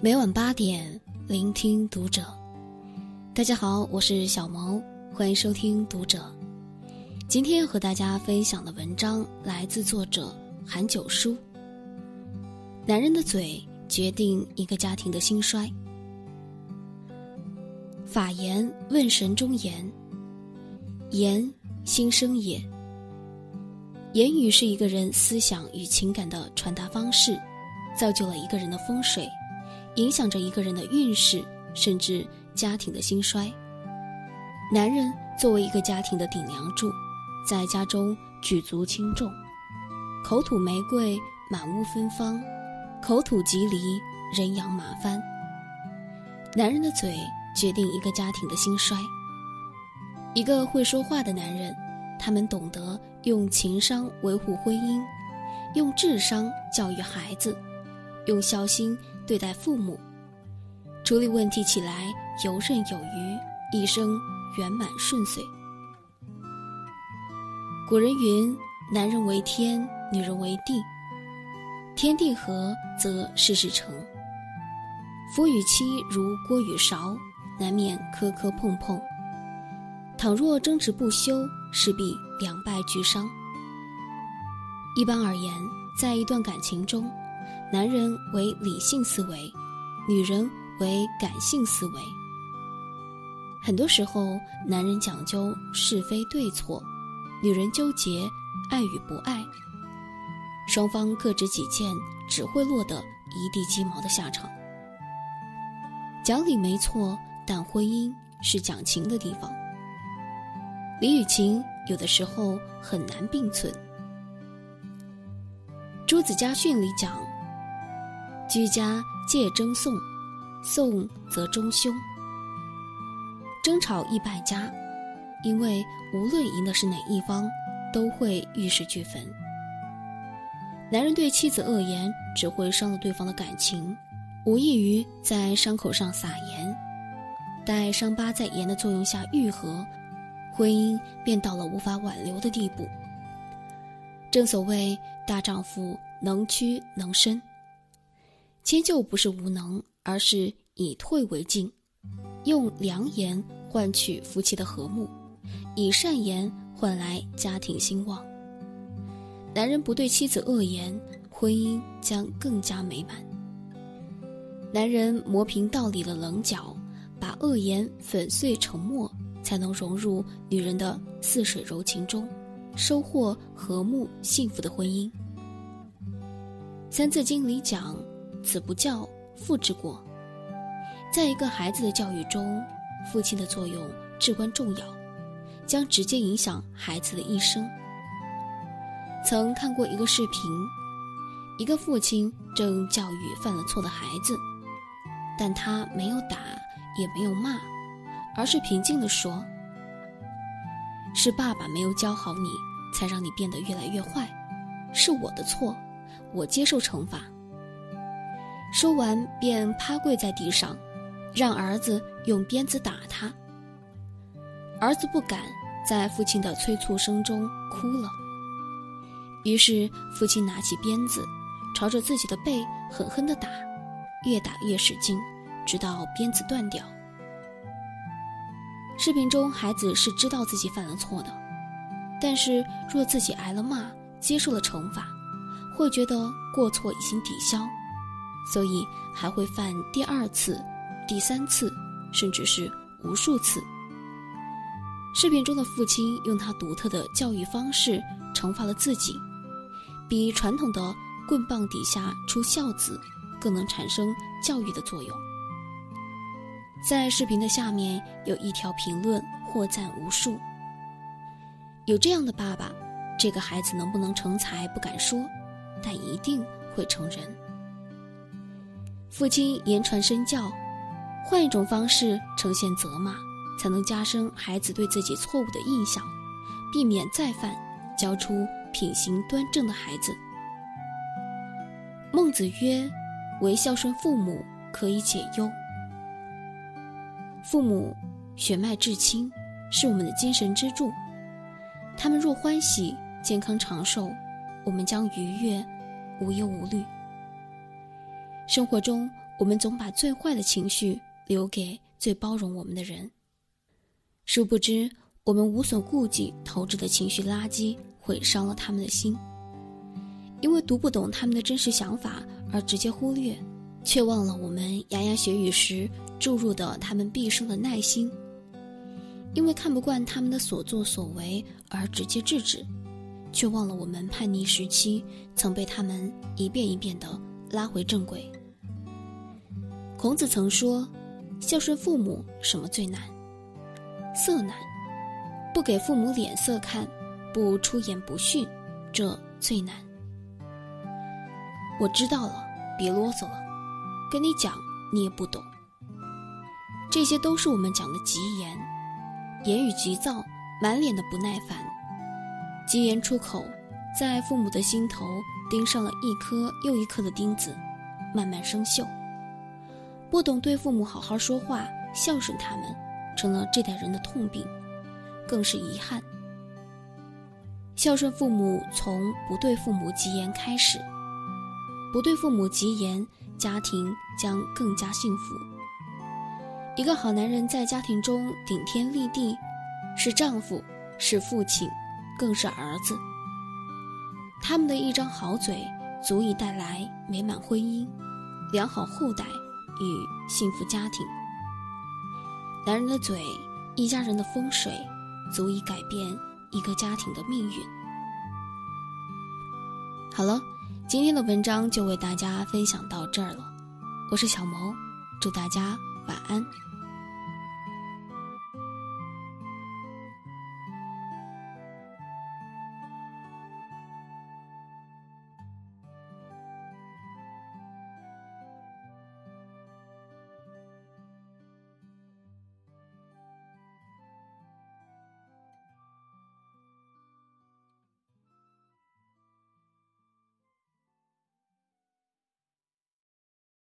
每晚八点，聆听读者。大家好，我是小萌，欢迎收听读者。今天和大家分享的文章来自作者韩九叔。男人的嘴决定一个家庭的兴衰。法言问神中言：言心生也。言语是一个人思想与情感的传达方式，造就了一个人的风水，影响着一个人的运势，甚至家庭的兴衰。男人作为一个家庭的顶梁柱，在家中举足轻重，口吐玫瑰，满屋芬芳；口吐吉梨，人仰马翻。男人的嘴决定一个家庭的兴衰。一个会说话的男人，他们懂得。用情商维护婚姻，用智商教育孩子，用孝心对待父母，处理问题起来游刃有余，一生圆满顺遂。古人云：“男人为天，女人为地。天地合，则事事成。夫与妻如锅与勺，难免磕磕碰碰。倘若争执不休，势必。”两败俱伤。一般而言，在一段感情中，男人为理性思维，女人为感性思维。很多时候，男人讲究是非对错，女人纠结爱与不爱，双方各执己见，只会落得一地鸡毛的下场。讲理没错，但婚姻是讲情的地方，理与情。有的时候很难并存。朱子家训里讲：“居家戒争讼，讼则中凶。争吵易败家，因为无论赢的是哪一方，都会玉石俱焚。男人对妻子恶言，只会伤了对方的感情，无异于在伤口上撒盐，待伤疤在盐的作用下愈合。”婚姻便到了无法挽留的地步。正所谓大丈夫能屈能伸，迁就不是无能，而是以退为进，用良言换取夫妻的和睦，以善言换来家庭兴旺。男人不对妻子恶言，婚姻将更加美满。男人磨平道理的棱角，把恶言粉碎成沫。才能融入女人的似水柔情中，收获和睦幸福的婚姻。《三字经》里讲：“子不教，父之过。”在一个孩子的教育中，父亲的作用至关重要，将直接影响孩子的一生。曾看过一个视频，一个父亲正教育犯了错的孩子，但他没有打，也没有骂。而是平静地说：“是爸爸没有教好你，才让你变得越来越坏，是我的错，我接受惩罚。”说完便趴跪在地上，让儿子用鞭子打他。儿子不敢，在父亲的催促声中哭了。于是父亲拿起鞭子，朝着自己的背狠狠地打，越打越使劲，直到鞭子断掉。视频中，孩子是知道自己犯了错的，但是若自己挨了骂，接受了惩罚，会觉得过错已经抵消，所以还会犯第二次、第三次，甚至是无数次。视频中的父亲用他独特的教育方式惩罚了自己，比传统的棍棒底下出孝子更能产生教育的作用。在视频的下面有一条评论，获赞无数。有这样的爸爸，这个孩子能不能成才不敢说，但一定会成人。父亲言传身教，换一种方式呈现责骂，才能加深孩子对自己错误的印象，避免再犯，教出品行端正的孩子。孟子曰：“唯孝顺父母，可以解忧。”父母血脉至亲，是我们的精神支柱。他们若欢喜、健康长寿，我们将愉悦、无忧无虑。生活中，我们总把最坏的情绪留给最包容我们的人，殊不知，我们无所顾忌投掷的情绪垃圾毁伤了他们的心。因为读不懂他们的真实想法而直接忽略，却忘了我们牙牙学语时注入的他们毕生的耐心。因为看不惯他们的所作所为而直接制止，却忘了我们叛逆时期曾被他们一遍一遍的拉回正轨。孔子曾说：“孝顺父母什么最难？色难，不给父母脸色看，不出言不逊，这最难。”我知道了，别啰嗦了，跟你讲你也不懂。这些都是我们讲的急言。言语急躁，满脸的不耐烦，吉言出口，在父母的心头钉上了一颗又一颗的钉子，慢慢生锈。不懂对父母好好说话，孝顺他们，成了这代人的痛病，更是遗憾。孝顺父母，从不对父母疾言开始，不对父母疾言，家庭将更加幸福。一个好男人在家庭中顶天立地，是丈夫，是父亲，更是儿子。他们的一张好嘴，足以带来美满婚姻、良好后代与幸福家庭。男人的嘴，一家人的风水，足以改变一个家庭的命运。好了，今天的文章就为大家分享到这儿了。我是小萌，祝大家晚安。